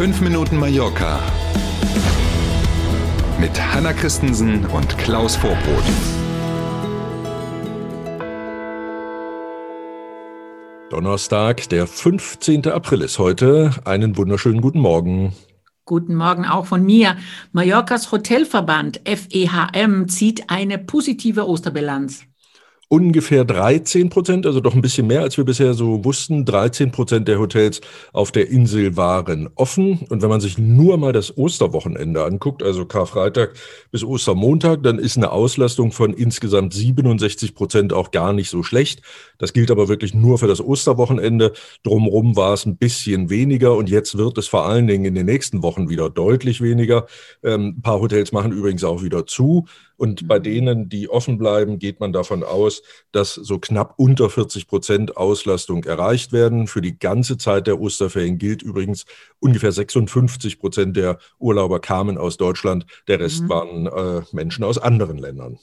5 Minuten Mallorca mit Hanna Christensen und Klaus Vorbrot. Donnerstag, der 15. April ist heute. Einen wunderschönen guten Morgen. Guten Morgen auch von mir. Mallorcas Hotelverband FEHM zieht eine positive Osterbilanz ungefähr 13 Prozent, also doch ein bisschen mehr, als wir bisher so wussten. 13 Prozent der Hotels auf der Insel waren offen. Und wenn man sich nur mal das Osterwochenende anguckt, also Karfreitag bis Ostermontag, dann ist eine Auslastung von insgesamt 67 Prozent auch gar nicht so schlecht. Das gilt aber wirklich nur für das Osterwochenende. Drumherum war es ein bisschen weniger und jetzt wird es vor allen Dingen in den nächsten Wochen wieder deutlich weniger. Ähm, ein paar Hotels machen übrigens auch wieder zu. Und bei mhm. denen, die offen bleiben, geht man davon aus, dass so knapp unter 40 Prozent Auslastung erreicht werden. Für die ganze Zeit der Osterferien gilt übrigens, ungefähr 56 Prozent der Urlauber kamen aus Deutschland. Der Rest mhm. waren äh, Menschen aus anderen Ländern.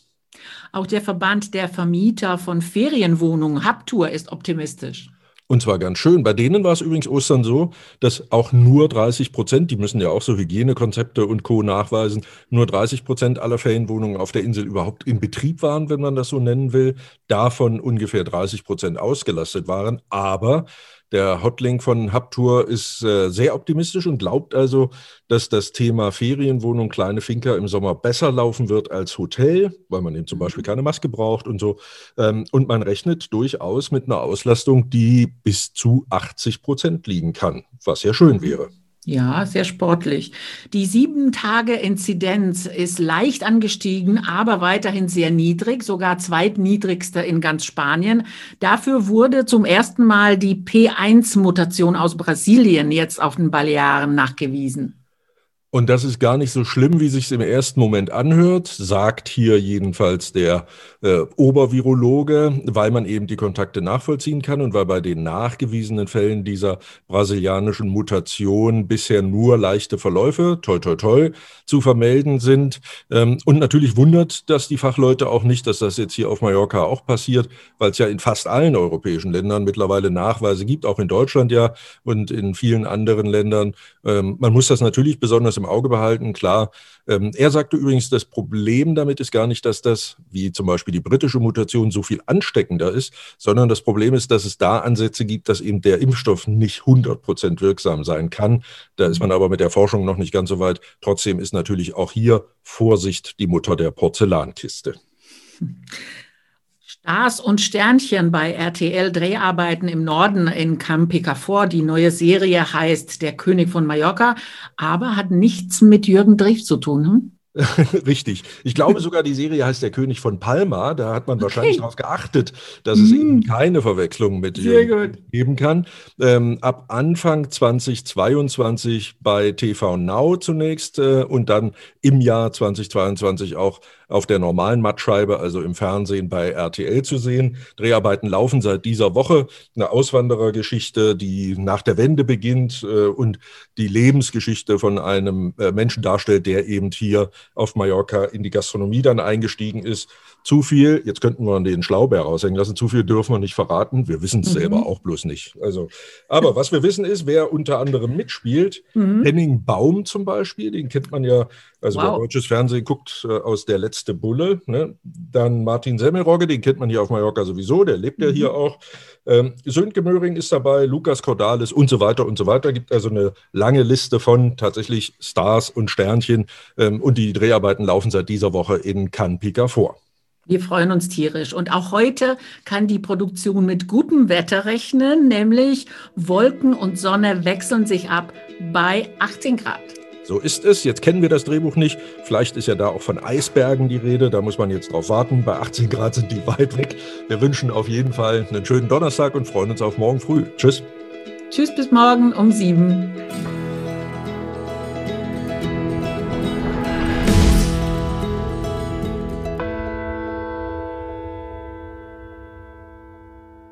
Auch der Verband der Vermieter von Ferienwohnungen, Hubtour, ist optimistisch. Und zwar ganz schön. Bei denen war es übrigens Ostern so, dass auch nur 30 Prozent, die müssen ja auch so Hygienekonzepte und Co. nachweisen, nur 30 Prozent aller Ferienwohnungen auf der Insel überhaupt in Betrieb waren, wenn man das so nennen will. Davon ungefähr 30 Prozent ausgelastet waren. Aber der Hotlink von Hubtour ist äh, sehr optimistisch und glaubt also, dass das Thema Ferienwohnung, kleine Finker im Sommer besser laufen wird als Hotel, weil man eben zum Beispiel mhm. keine Maske braucht und so. Ähm, und man rechnet durchaus mit einer Auslastung, die bis zu 80 Prozent liegen kann, was ja schön wäre. Ja, sehr sportlich. Die Sieben-Tage-Inzidenz ist leicht angestiegen, aber weiterhin sehr niedrig, sogar zweitniedrigste in ganz Spanien. Dafür wurde zum ersten Mal die P1-Mutation aus Brasilien jetzt auf den Balearen nachgewiesen. Und das ist gar nicht so schlimm, wie sich im ersten Moment anhört, sagt hier jedenfalls der äh, Obervirologe, weil man eben die Kontakte nachvollziehen kann und weil bei den nachgewiesenen Fällen dieser brasilianischen Mutation bisher nur leichte Verläufe, toi toi toi, zu vermelden sind. Ähm, und natürlich wundert das die Fachleute auch nicht, dass das jetzt hier auf Mallorca auch passiert, weil es ja in fast allen europäischen Ländern mittlerweile Nachweise gibt, auch in Deutschland ja und in vielen anderen Ländern. Ähm, man muss das natürlich besonders im Auge behalten, klar. Ähm, er sagte übrigens, das Problem damit ist gar nicht, dass das, wie zum Beispiel die britische Mutation, so viel ansteckender ist, sondern das Problem ist, dass es da Ansätze gibt, dass eben der Impfstoff nicht 100 Prozent wirksam sein kann. Da ist man aber mit der Forschung noch nicht ganz so weit. Trotzdem ist natürlich auch hier Vorsicht die Mutter der Porzellankiste. Stars und Sternchen bei RTL Dreharbeiten im Norden in Camp Picafort. Die neue Serie heißt Der König von Mallorca, aber hat nichts mit Jürgen Drews zu tun. Hm? Richtig. Ich glaube sogar, die Serie heißt Der König von Palma. Da hat man wahrscheinlich okay. darauf geachtet, dass es mm. eben keine Verwechslung mit geben kann. Ähm, ab Anfang 2022 bei TV Now zunächst äh, und dann im Jahr 2022 auch auf der normalen Mattscheibe, also im Fernsehen bei RTL zu sehen. Dreharbeiten laufen seit dieser Woche. Eine Auswanderergeschichte, die nach der Wende beginnt äh, und die Lebensgeschichte von einem äh, Menschen darstellt, der eben hier auf Mallorca in die Gastronomie dann eingestiegen ist. Zu viel, jetzt könnten wir den Schlaubeer raushängen lassen, zu viel dürfen wir nicht verraten. Wir wissen es mhm. selber auch bloß nicht. Also, aber was wir wissen ist, wer unter anderem mitspielt, mhm. Henning Baum zum Beispiel, den kennt man ja, also wow. wer deutsches Fernsehen guckt, äh, aus der letzte Bulle. Ne? Dann Martin Semmelrogge, den kennt man hier auf Mallorca sowieso, der lebt ja mhm. hier auch. Ähm, Sönke Möhring ist dabei, Lukas Cordalis und so weiter und so weiter. Gibt also eine lange Liste von tatsächlich Stars und Sternchen. Ähm, und die Dreharbeiten laufen seit dieser Woche in Cannes vor. Wir freuen uns tierisch. Und auch heute kann die Produktion mit gutem Wetter rechnen, nämlich Wolken und Sonne wechseln sich ab bei 18 Grad. So ist es. Jetzt kennen wir das Drehbuch nicht. Vielleicht ist ja da auch von Eisbergen die Rede. Da muss man jetzt drauf warten. Bei 18 Grad sind die weit weg. Wir wünschen auf jeden Fall einen schönen Donnerstag und freuen uns auf morgen früh. Tschüss. Tschüss bis morgen um sieben.